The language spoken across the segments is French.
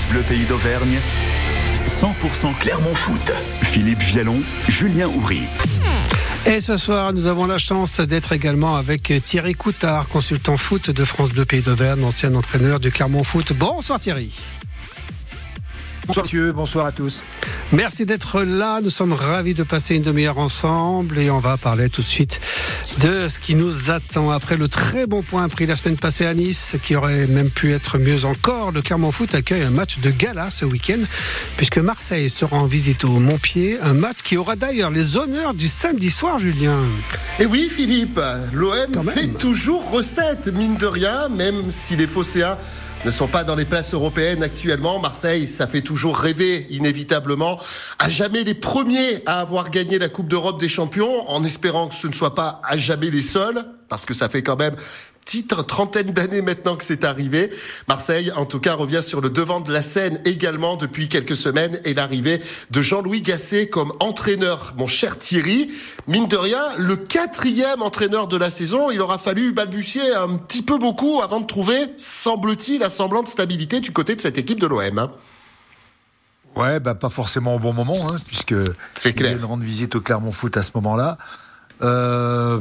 France Bleu Pays d'Auvergne, 100% Clermont Foot. Philippe Vialon, Julien Houry. Et ce soir, nous avons la chance d'être également avec Thierry Coutard, consultant foot de France Bleu Pays d'Auvergne, ancien entraîneur du Clermont Foot. Bonsoir Thierry. Bonsoir monsieur, bonsoir à tous. Merci d'être là, nous sommes ravis de passer une demi-heure ensemble et on va parler tout de suite de ce qui nous attend après le très bon point pris la semaine passée à Nice, qui aurait même pu être mieux encore. Le Clermont Foot accueille un match de gala ce week-end puisque Marseille sera en visite au Montpied, un match qui aura d'ailleurs les honneurs du samedi soir, Julien. Et oui Philippe, l'OM fait toujours recette, mine de rien, même si les Phocéens ne sont pas dans les places européennes actuellement. Marseille, ça fait toujours rêver, inévitablement. À jamais les premiers à avoir gagné la Coupe d'Europe des champions, en espérant que ce ne soit pas à jamais les seuls, parce que ça fait quand même petite trentaine d'années maintenant que c'est arrivé. Marseille, en tout cas, revient sur le devant de la scène également depuis quelques semaines et l'arrivée de Jean-Louis Gasset comme entraîneur. Mon cher Thierry, mine de rien, le quatrième entraîneur de la saison, il aura fallu balbutier un petit peu beaucoup avant de trouver, semble-t-il, un semblant de stabilité du côté de cette équipe de l'OM. Hein. Ouais, bah pas forcément au bon moment, hein, puisque c'est clair. de rendre visite au Clermont Foot à ce moment-là. Euh,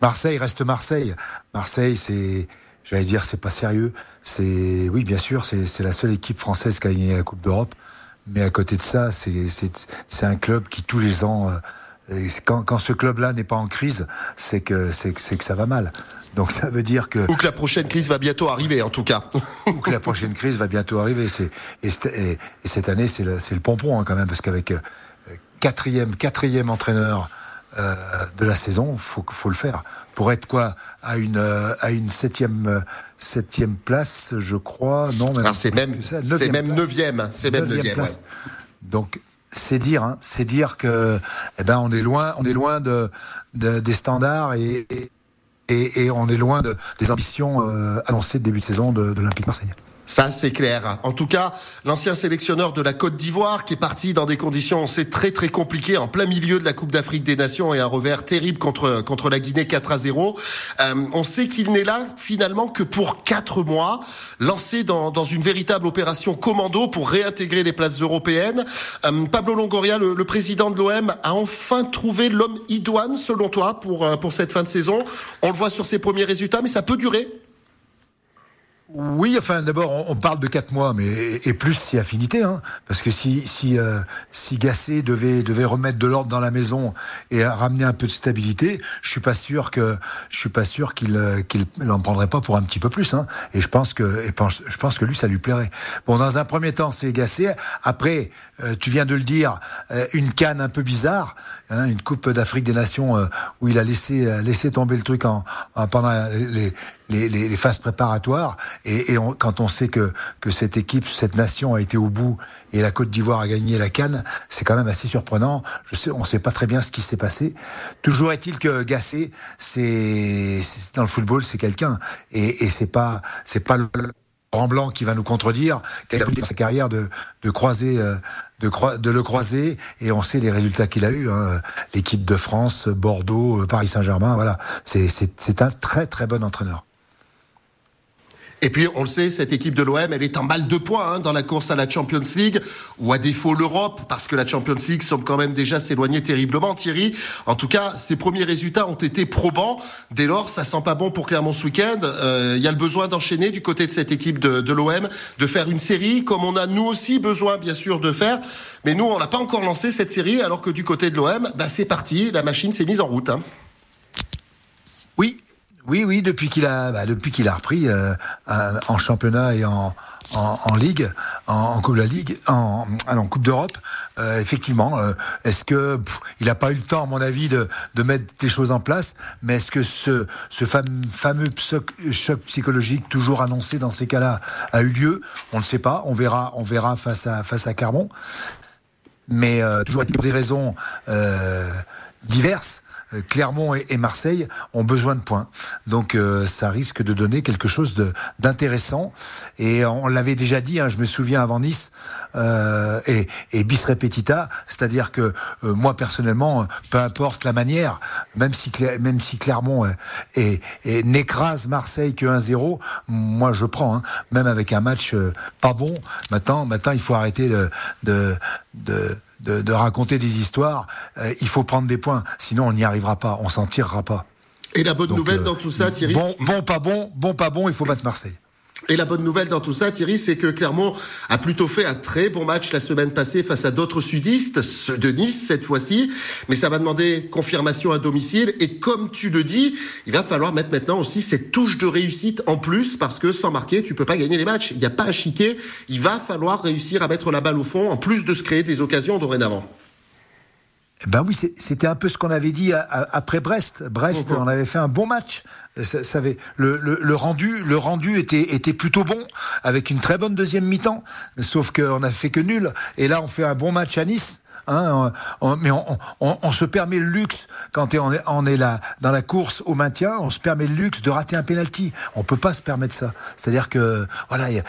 Marseille reste Marseille. Marseille, c'est, j'allais dire, c'est pas sérieux. C'est, oui, bien sûr, c'est la seule équipe française qui a gagné la Coupe d'Europe. Mais à côté de ça, c'est c'est un club qui tous les ans, euh, quand, quand ce club-là n'est pas en crise, c'est que c'est que ça va mal. Donc ça veut dire que ou que la prochaine crise va bientôt arriver, en tout cas. ou que la prochaine crise va bientôt arriver. C'est et, et, cette année, c'est le, le pompon hein, quand même, parce qu'avec euh, quatrième quatrième entraîneur euh, de la saison, faut faut le faire pour être quoi à une euh, à une septième euh, septième place, je crois. Non, c'est même c'est même neuvième, c'est même neuvième. Donc c'est dire, hein, c'est dire que eh ben on est loin, on est loin de, de des standards et, et, et, on est loin de, des ambitions annoncées de début de saison de, de l'Olympique Marseille. Ça, c'est clair. En tout cas, l'ancien sélectionneur de la Côte d'Ivoire, qui est parti dans des conditions, on sait, très très compliquées, en plein milieu de la Coupe d'Afrique des Nations et un revers terrible contre contre la Guinée 4 à 0. Euh, on sait qu'il n'est là finalement que pour quatre mois, lancé dans, dans une véritable opération commando pour réintégrer les places européennes. Euh, Pablo Longoria, le, le président de l'OM, a enfin trouvé l'homme idoine, selon toi, pour euh, pour cette fin de saison. On le voit sur ses premiers résultats, mais ça peut durer. Oui, enfin d'abord on, parle de quatre mois, mais et plus si affinité, hein, parce que si si euh, si Gasset devait devait remettre de l'ordre dans la maison et ramener un peu de stabilité, je suis pas sûr que je suis pas sûr qu'il euh, qu'il n'en prendrait pas pour un petit peu plus. Hein, et je pense que et je pense que lui ça lui plairait. Bon, dans un premier temps c'est Gasset. Après, euh, tu viens de le dire, une canne un peu bizarre, hein, une Coupe d'Afrique des Nations où il a laissé laissé tomber le truc en, en pendant les, les, les, phases préparatoires. Et, et quand on sait que, que cette équipe, cette nation a été au bout et la Côte d'Ivoire a gagné la Cannes, c'est quand même assez surprenant. Je sais, on ne sait pas très bien ce qui s'est passé. Toujours est-il que Gasset, c'est dans le football, c'est quelqu'un et, et c'est pas c'est pas le Blanc qui va nous contredire, qu'il a dans sa carrière de, de croiser, euh, de, de le croiser, et on sait les résultats qu'il a eu. Hein. L'équipe de France, Bordeaux, euh, Paris Saint-Germain, voilà, c'est un très très bon entraîneur. Et puis, on le sait, cette équipe de l'OM, elle est en balle de points hein, dans la course à la Champions League, ou à défaut l'Europe, parce que la Champions League semble quand même déjà s'éloigner terriblement, Thierry. En tout cas, ses premiers résultats ont été probants. Dès lors, ça sent pas bon pour Clermont ce week-end. Il euh, y a le besoin d'enchaîner du côté de cette équipe de, de l'OM, de faire une série, comme on a nous aussi besoin, bien sûr, de faire. Mais nous, on n'a pas encore lancé cette série, alors que du côté de l'OM, bah, c'est parti, la machine s'est mise en route. Hein. Oui, oui, depuis qu'il a, bah, depuis qu'il a repris euh, en championnat et en, en, en ligue, en, en, coupe de la ligue, en, en coupe d'Europe, euh, effectivement. Euh, est-ce que il n'a pas eu le temps, à mon avis, de, de mettre des choses en place Mais est-ce que ce, ce fameux, choc psychologique toujours annoncé dans ces cas-là a eu lieu? On ne sait pas. On verra, on verra face à face à Carmon. Mais toujours a-t-il des raisons diverses Clermont et, Marseille ont besoin de points. Donc ça risque de donner quelque chose d'intéressant. Et on l'avait déjà dit, hein, je me souviens avant Nice, et, et bis repetita, c'est-à-dire que moi personnellement, peu importe la manière, même si même si Clermont est, n'écrase Marseille que 1-0, moi je prends, hein, même avec un match pas bon. Maintenant, maintenant il faut arrêter de, de, de, de, raconter des histoires. Euh, il faut prendre des points, sinon on n'y arrivera pas, on s'en tirera pas. Et la bonne nouvelle euh, dans tout ça, Thierry? Bon, bon, pas bon, bon, pas bon, il faut battre Marseille. Et la bonne nouvelle dans tout ça, Thierry, c'est que Clermont a plutôt fait un très bon match la semaine passée face à d'autres sudistes, ceux de Nice cette fois-ci. Mais ça va demander confirmation à domicile. Et comme tu le dis, il va falloir mettre maintenant aussi cette touche de réussite en plus parce que sans marquer, tu peux pas gagner les matchs. Il n'y a pas à chiquer. Il va falloir réussir à mettre la balle au fond en plus de se créer des occasions dorénavant. Ben oui, c'était un peu ce qu'on avait dit après Brest. Brest, on avait fait un bon match. Ça, le, le, rendu, le rendu était, était plutôt bon, avec une très bonne deuxième mi-temps. Sauf qu'on a fait que nul. Et là, on fait un bon match à Nice. Hein, mais on, on, on, se permet le luxe quand on est, on est là dans la course au maintien, on se permet le luxe de rater un penalty. On peut pas se permettre ça. C'est-à-dire que voilà, il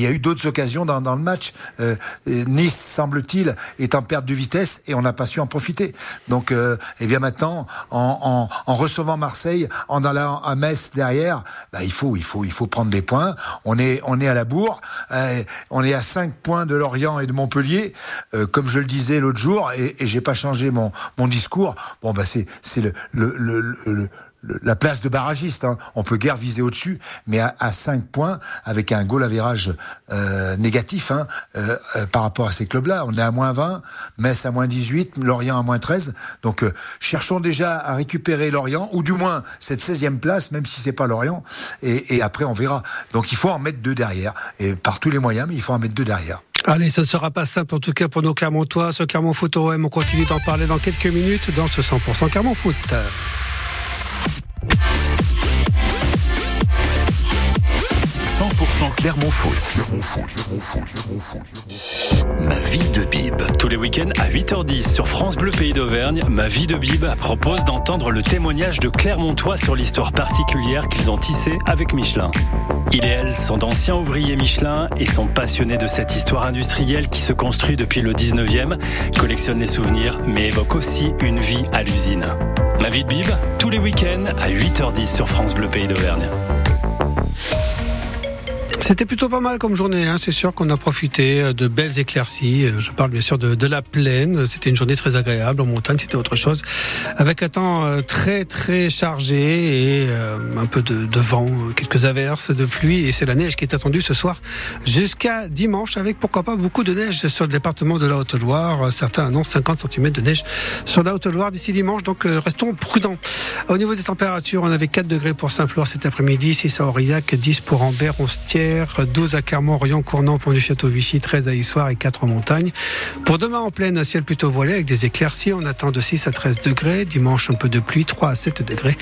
y, a eu d'autres occasions dans, dans le match. Euh, nice semble-t-il est en perte de vitesse et on n'a pas su en profiter. Donc, euh, eh bien maintenant, en, en, en, recevant Marseille, en allant à Metz derrière, bah, il faut, il faut, il faut prendre des points. On est, on est à la bourre. Euh, on est à 5 points de Lorient et de Montpellier. Euh, comme je le disais l'autre jour et, et j'ai pas changé mon, mon discours. Bon, bah c'est c'est le, le, le, le la place de barragiste. Hein. On peut guère viser au-dessus, mais à, à 5 points, avec un goal average euh, négatif hein, euh, euh, par rapport à ces clubs-là. On est à moins 20, Metz à moins 18, Lorient à moins 13. Donc euh, cherchons déjà à récupérer Lorient, ou du moins cette 16e place, même si c'est pas Lorient, et, et, après on verra. Donc il faut en mettre deux derrière, et par tous les moyens, mais il faut en mettre deux derrière. Allez, ça ne sera pas simple en tout cas pour nos Clermontois. Ce Clermont Foot OM, on continue d'en parler dans quelques minutes dans ce 100% Clermont Foot. 100% Clermont Foot. Ma vie de Bib. Tous les week-ends à 8h10 sur France Bleu Pays d'Auvergne, Ma vie de Bib propose d'entendre le témoignage de Clermontois sur l'histoire particulière qu'ils ont tissée avec Michelin. Il et elle sont d'anciens ouvriers Michelin et sont passionnés de cette histoire industrielle qui se construit depuis le 19e, collectionne les souvenirs mais évoque aussi une vie à l'usine. Ma vie de Bib, tous les week-ends à 8h10 sur France Bleu Pays d'Auvergne. C'était plutôt pas mal comme journée. Hein. C'est sûr qu'on a profité euh, de belles éclaircies. Euh, je parle bien sûr de, la plaine. C'était une journée très agréable. En montagne, c'était autre chose. Avec un temps euh, très très chargé et un peu de, de, vent, quelques averses de pluie. Et c'est la neige qui est attendue ce soir jusqu'à dimanche avec pourquoi pas beaucoup de neige sur le département de la Haute-Loire. Certains annoncent 50 cm de neige sur la Haute-Loire d'ici dimanche. Donc restons prudents. Au niveau des températures, on avait 4 degrés pour Saint-Flour cet après-midi, 6 à Aurillac, 10 pour Ambert, 11 tiers 12 à Clermont, Orient, Cournant, Pont du Château Vichy, 13 à Issoire et 4 en montagne. Pour demain en pleine, un ciel plutôt voilé avec des éclaircies. On attend de 6 à 13 degrés. Dimanche, un peu de pluie, 3 à 7 degrés.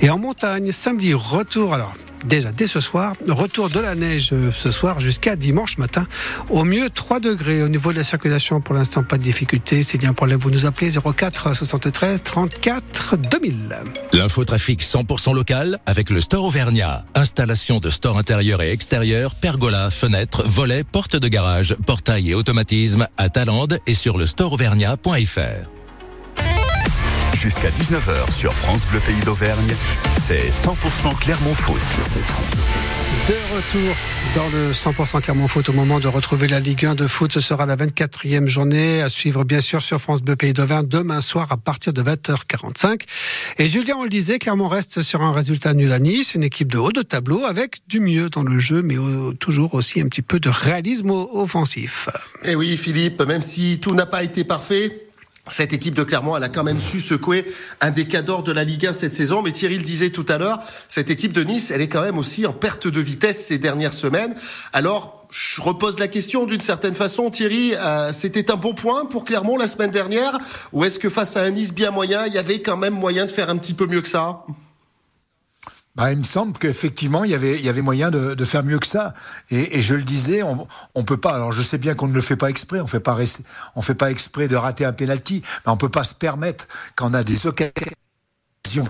Et en montagne, samedi, retour. Alors, déjà dès ce soir. Retour de la neige euh, ce soir jusqu'à dimanche matin. Au mieux 3 degrés. Au niveau de la circulation, pour l'instant, pas de difficulté. C'est bien un problème, vous nous appelez 04 73 34 2000. L'infotrafic 100% local avec le Store Auvergnat. Installation de store intérieur et extérieur, pergola, fenêtres, volets, portes de garage, portail et automatisme à Talande et sur le storeauvergnat.fr. Jusqu'à 19h sur France Bleu Pays d'Auvergne, c'est 100% Clermont Foot. De retour dans le 100% Clermont Foot au moment de retrouver la Ligue 1 de foot. Ce sera la 24e journée à suivre bien sûr sur France Bleu Pays d'Auvergne demain soir à partir de 20h45. Et Julien, on le disait, Clermont reste sur un résultat nul à Nice, une équipe de haut de tableau avec du mieux dans le jeu, mais toujours aussi un petit peu de réalisme offensif. Et eh oui, Philippe, même si tout n'a pas été parfait, cette équipe de Clermont, elle a quand même su secouer un des cadors de la Ligue 1 cette saison. Mais Thierry le disait tout à l'heure, cette équipe de Nice, elle est quand même aussi en perte de vitesse ces dernières semaines. Alors, je repose la question d'une certaine façon, Thierry. Euh, c'était un bon point pour Clermont la semaine dernière, ou est-ce que face à un Nice bien moyen, il y avait quand même moyen de faire un petit peu mieux que ça? Bah, il me semble qu'effectivement, il y avait, il y avait moyen de, faire mieux que ça. Et, je le disais, on, on peut pas. Alors, je sais bien qu'on ne le fait pas exprès. On fait pas, on fait pas exprès de rater un penalty, mais on peut pas se permettre quand on a des occasions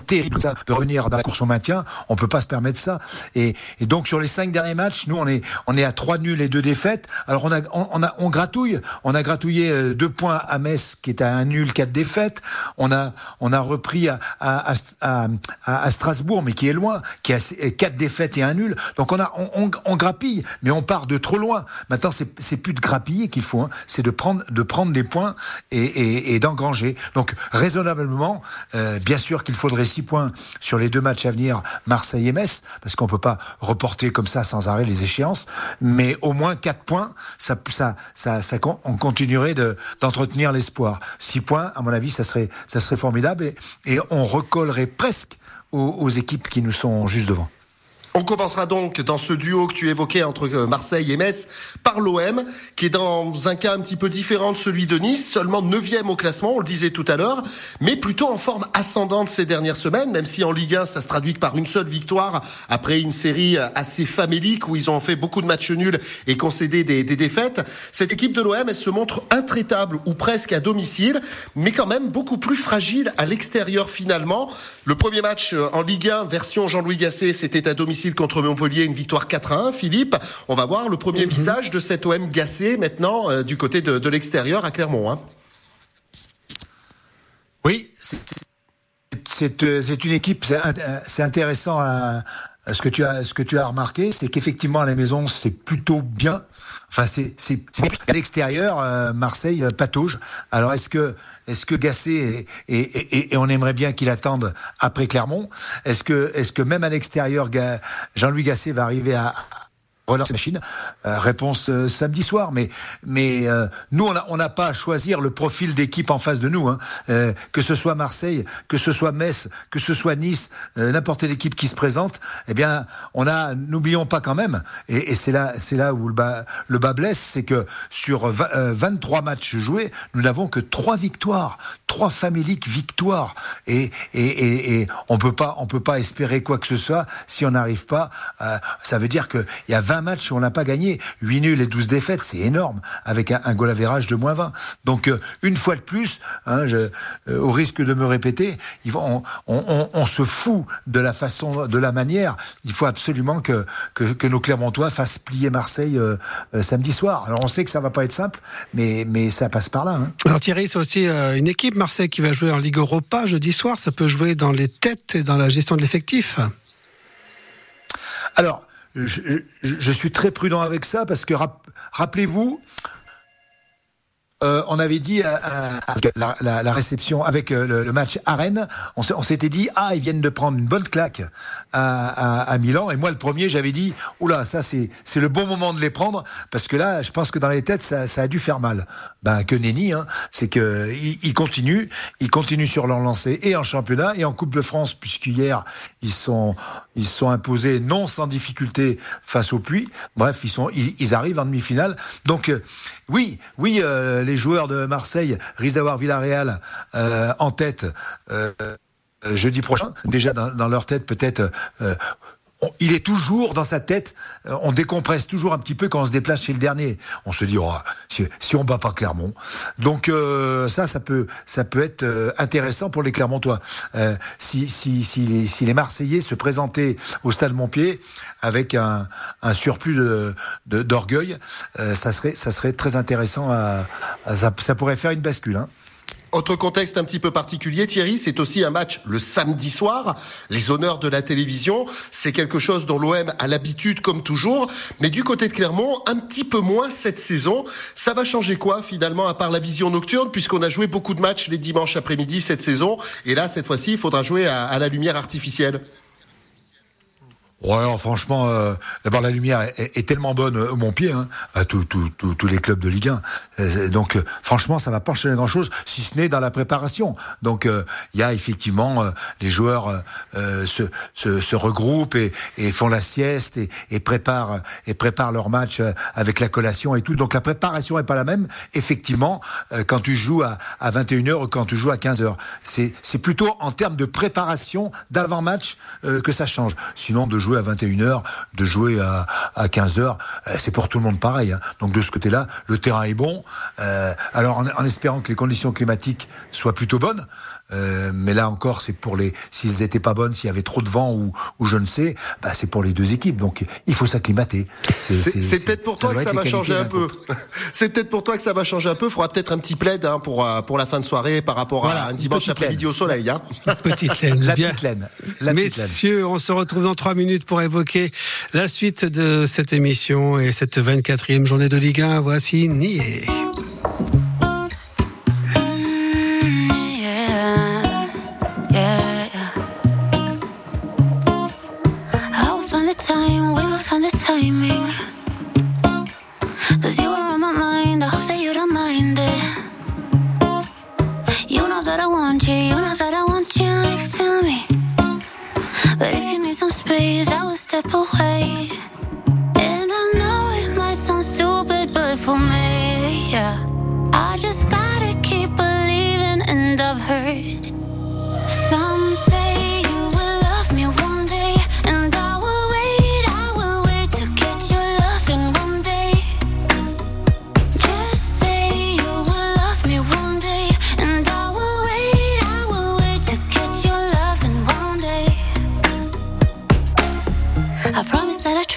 terrible de revenir dans la course au maintien. On peut pas se permettre ça. Et, donc sur les cinq derniers matchs, nous on est on est à trois nuls et deux défaites. Alors on a on, a on gratouille. On a gratouillé euh, deux points à Metz qui est à un nul, quatre défaites. On a on a repris à à, à, à Strasbourg mais qui est loin, qui a quatre défaites et un nul. Donc on a on, on, grappille, mais on part de trop loin. Maintenant c'est c'est plus de grappiller qu'il faut, hein. c'est de prendre de prendre des points et, et, et d'engranger. Donc raisonnablement, euh, bien sûr qu'il faudrait six points sur les deux matchs à venir, Marseille et Metz, parce qu'on peut pas reporter comme ça sans arrêt les échéances, mais au moins quatre points, ça, ça, ça, ça on continuerait de, d'entretenir l'espoir. Six points, à mon avis, ça serait, ça serait formidable et, et on recollerait presque aux équipes qui nous sont juste devant. On commencera donc dans ce duo que tu évoquais entre euh, Marseille et Metz par l'OM, qui est dans un cas un petit peu différent de celui de Nice, seulement 9 au classement, on le disait tout à l'heure, mais plutôt en forme ascendante ces dernières semaines, même si en Ligue 1 ça se traduit par une seule victoire après une série assez famélique où ils ont fait beaucoup de matchs nuls et concédé des, des défaites. Cette équipe de l'OM, elle se montre intraitable ou presque à domicile, mais quand même beaucoup plus fragile à l'extérieur finalement. Le premier match euh, en Ligue 1, version Jean-Louis Gasset, c'était à domicile contre Montpellier, une victoire 4 1. Philippe, on va voir le premier mhm. visage de cet OM gassé maintenant euh, du côté de, l'extérieur à Clermont. Hein. Oui, euh, c'est une équipe, c'est intéressant à, ce que tu as ce que tu as remarqué, c'est qu'effectivement à la maison c'est plutôt bien. Enfin c'est c'est à l'extérieur euh, Marseille patauge. Alors est-ce que est-ce que Gasset et, on aimerait bien qu'il attende après Clermont? Est-ce que est-ce que même à l'extérieur Jean-Louis Gasset va arriver à relancer la machine euh, Réponse euh, samedi soir. Mais mais euh, nous on n'a pas à choisir le profil d'équipe en face de nous. Hein. que ce soit Marseille, que ce soit Metz, que ce soit Nice, n'importe quelle équipe qui se présente, eh bien on a n'oublions pas quand même. Et, c'est là c'est là où le bas le bas blesse, c'est que sur 23 matchs joués, nous n'avons que trois victoires, trois faméliques victoires. Et et, et, et on peut pas on peut pas espérer quoi que ce soit si on n'arrive pas. ça veut dire que il y a 20 match où on n'a pas gagné. 8 nuls et 12 défaites, c'est énorme, avec un, un goal average de moins 20. Donc, euh, une fois de plus, hein, je, euh, au risque de me répéter, on, on, on, se fout de la façon, de la manière. Il faut absolument que, que, que nos Clermontois fassent plier Marseille euh, samedi soir. Alors, on sait que ça va pas être simple, mais, mais ça passe par là. Hein. Alors, Thierry, c'est aussi une équipe, Marseille, qui va jouer en Ligue Europa jeudi soir. Ça peut jouer dans les têtes et dans la gestion de l'effectif. Alors, je, je, suis très prudent avec ça parce que rappelez-vous, euh, on avait dit euh, euh la, la, réception avec euh, le, match à Rennes, on, s'était dit ah ils viennent de prendre une bonne claque à, à, à Milan et moi le premier j'avais dit oula ça c'est c'est le bon moment de les prendre parce que là je pense que dans les têtes ça, ça a dû faire mal. Ben que nenni hein, c'est que ils, continuent, ils continuent sur leur lancée et en championnat et en Coupe de France puisqu'hier ils sont ils sont imposés non sans difficulté face au Puy. Bref ils sont ils, ils arrivent en demi-finale donc oui oui les joueurs de Marseille d'avoir Villarreal euh, en tête euh, euh, jeudi prochain. Déjà dans, leur tête peut-être il est toujours dans sa tête, euh, on décompresse toujours un petit peu quand on se déplace chez le dernier. On se dit, oh, si, si on bat pas Clermont. Donc euh, ça, ça peut, ça peut être euh, intéressant pour les Clermontois. si, si, si, les, si les Marseillais se présentaient au stade Montpied avec un, un surplus de, d'orgueil, ça serait, ça serait très intéressant. À, ça, ça, pourrait faire une bascule. Hein. Autre contexte un petit peu particulier, Thierry, c'est aussi un match le samedi soir. Les honneurs de la télévision, c'est quelque chose dont l'OM a l'habitude comme toujours. Mais du côté de Clermont, un petit peu moins cette saison. Ça va changer quoi finalement à part la vision nocturne puisqu'on a joué beaucoup de matchs les dimanches après-midi cette saison. Et là, cette fois-ci, il faudra jouer à, à la lumière artificielle. Ouais, franchement, euh, d'abord la lumière est, tellement bonne au mon pied, hein, à tous les clubs de Ligue 1. Euh, donc, euh, franchement, ça va pas changer grand-chose, si ce n'est dans la préparation. Donc, euh, il y a effectivement les joueurs se, se, se, regroupent et, et, font la sieste et, et, préparent et préparent leur match avec la collation et tout. Donc, la préparation est pas la même, effectivement, quand tu joues à, à 21h ou quand tu joues à 15h. C'est c'est plutôt en termes de préparation d'avant-match que ça change. Sinon, de jouer jouer à 21h, de jouer à, à 15h, c'est pour tout le monde pareil. Hein. Donc de ce côté-là, le terrain est bon. alors en, en espérant que les conditions climatiques soient plutôt bonnes. Euh, mais là encore, c'est pour les. S'ils étaient pas bonnes, s'il y avait trop de vent ou, ou je ne sais, bah c'est pour les deux équipes. Donc il faut s'acclimater. C'est peut-être pour toi que ça va changer un peu. c'est peut-être pour toi que ça va changer un peu. Il faudra peut-être un petit plaid hein, pour euh, pour la fin de soirée par rapport à un dimanche après-midi au soleil. Hein. Petite laine. la petite laine. La Messieurs, on se retrouve dans trois minutes pour évoquer la suite de cette émission et cette 24e journée de Ligue 1. Voici Nier.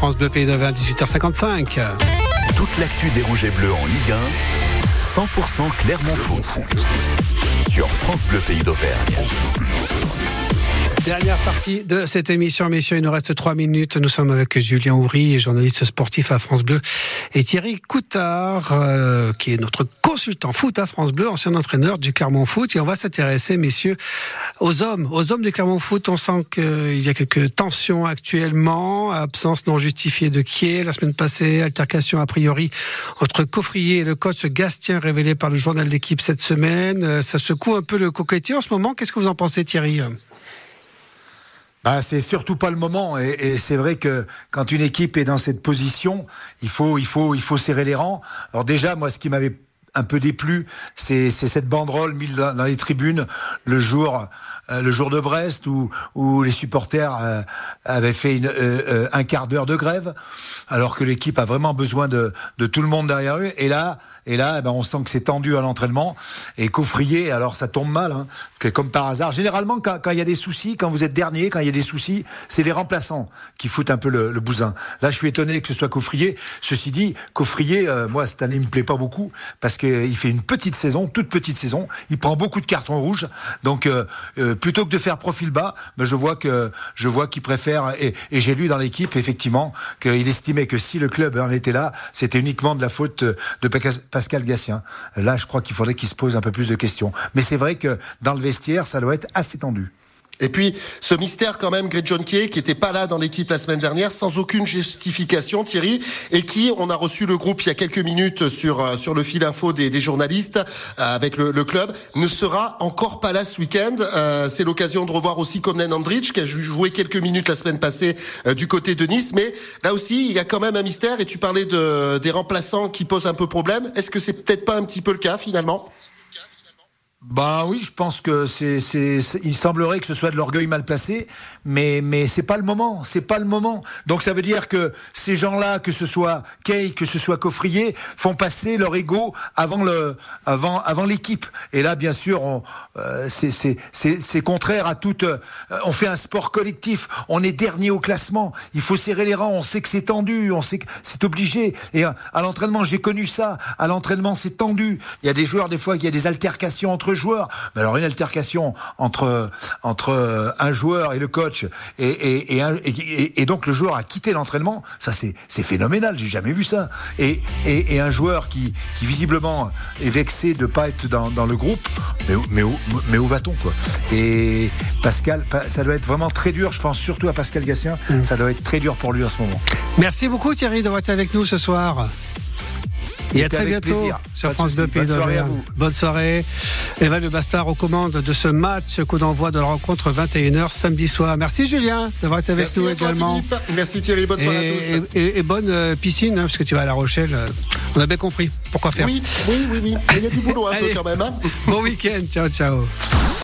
France Bleu Pays de 18h55. Toute l'actu des Rouges et Bleus en Ligue 1, 100% Clermont Foot. Sur France Bleu Pays d'Auvergne. Dernière partie de cette émission, messieurs. Il nous reste trois minutes. Nous sommes avec Julien Houry, journaliste sportif à France Bleu, et Thierry Coutard, euh, qui est notre consultant foot à France Bleu, ancien entraîneur du Clermont Foot. Et on va s'intéresser, messieurs, aux hommes, aux hommes du Clermont Foot. On sent qu'il y a quelques tensions actuellement, absence non justifiée de Kier. La semaine passée, altercation a priori entre Coffrier et le coach Gastien, révélé par le journal d'équipe cette semaine. Euh, ça secoue un peu le coquetier en ce moment. Qu'est-ce que vous en pensez, Thierry? Bah, c'est surtout pas le moment et, et c'est vrai que quand une équipe est dans cette position, il faut il faut il faut serrer les rangs. Alors déjà moi ce qui m'avait un peu déplu, c'est cette banderole mise dans les tribunes le jour euh, le jour de Brest où, où les supporters euh, avaient fait une, euh, un quart d'heure de grève, alors que l'équipe a vraiment besoin de, de, tout le monde derrière eux. Et là, et là, eh ben, on sent que c'est tendu à l'entraînement. Et Coffrier, alors ça tombe mal, hein, que comme par hasard. Généralement, quand, quand il y a des soucis, quand vous êtes dernier, quand il y a des soucis, c'est les remplaçants qui foutent un peu le, le, bousin. Là, je suis étonné que ce soit Coffrier. Ceci dit, Coffrier, moi cette année, il me plaît pas beaucoup parce qu'il fait une petite saison, toute petite saison. Il prend beaucoup de cartons rouges. Donc, euh, euh, plutôt que de faire profil bas, ben, je vois que je vois qu'il préfère. Et, et j'ai lu dans l'équipe effectivement qu'il estimait que si le club en était là, c'était uniquement de la faute de Pascal Gassien. Là, je crois qu'il faudrait qu'il se pose un peu plus de questions. Mais c'est vrai que dans le vestiaire, ça doit être assez tendu. Et puis, ce mystère quand même, Greg John Kay, qui était pas là dans l'équipe la semaine dernière, sans aucune justification, Thierry, et qui, on a reçu le groupe il y a quelques minutes sur euh, sur le fil info des, des journalistes euh, avec le, le, club, ne sera encore pas là ce week-end. Euh, c'est l'occasion de revoir aussi Komnen Andrich, qui a joué quelques minutes la semaine passée du côté de Nice. Mais là aussi, il y a quand même un mystère, et tu parlais de, des remplaçants qui posent un peu problème. Est-ce que c'est peut-être pas un petit peu le cas finalement? Bah oui, je pense que c'est, c'est, il semblerait que ce soit de l'orgueil mal placé, mais mais c'est pas le moment, c'est pas le moment. Donc ça veut dire que ces gens-là, que ce soit Kay, que ce soit Coffrier, font passer leur ego avant le, avant avant l'équipe. Et là, bien sûr, on, euh, c'est, c'est, c'est, contraire à toute. Euh, on fait un sport collectif, on est dernier au classement. Il faut serrer les rangs. On sait que c'est tendu, on sait que c'est obligé. Et à, à l'entraînement, j'ai connu ça. À l'entraînement, c'est tendu. Il y a des joueurs des fois, il y a des altercations entre joueurs. Mais alors une altercation entre entre un joueur et le coach et et, et, et, donc le joueur a quitté l'entraînement, ça c'est c'est phénoménal, j'ai jamais vu ça. Et, et, un joueur qui qui visiblement est vexé de pas être dans, dans le groupe, mais mais où, mais où va-t-on quoi? Et Pascal, ça doit être vraiment très dur. Je pense surtout à Pascal Gassien, mm. ça doit être très dur pour lui en ce moment. Merci beaucoup Thierry d'avoir été avec nous ce soir. Et à très bientôt plaisir. sur France 2 Pays Bonne soirée à vous. Bonne soirée. Eva Le Bastard aux commandes de ce match, coup d'envoi de la rencontre 21h samedi soir. Merci Julien d'avoir été avec Merci nous également. Toi, Merci Thierry, bonne soirée et, à tous. Et, et bonne euh, piscine, hein, parce que tu vas à La Rochelle. Euh, on a bien compris pourquoi faire. Oui, oui, oui, oui. Il y a du boulot un peu quand même. Hein bon week-end, ciao, ciao.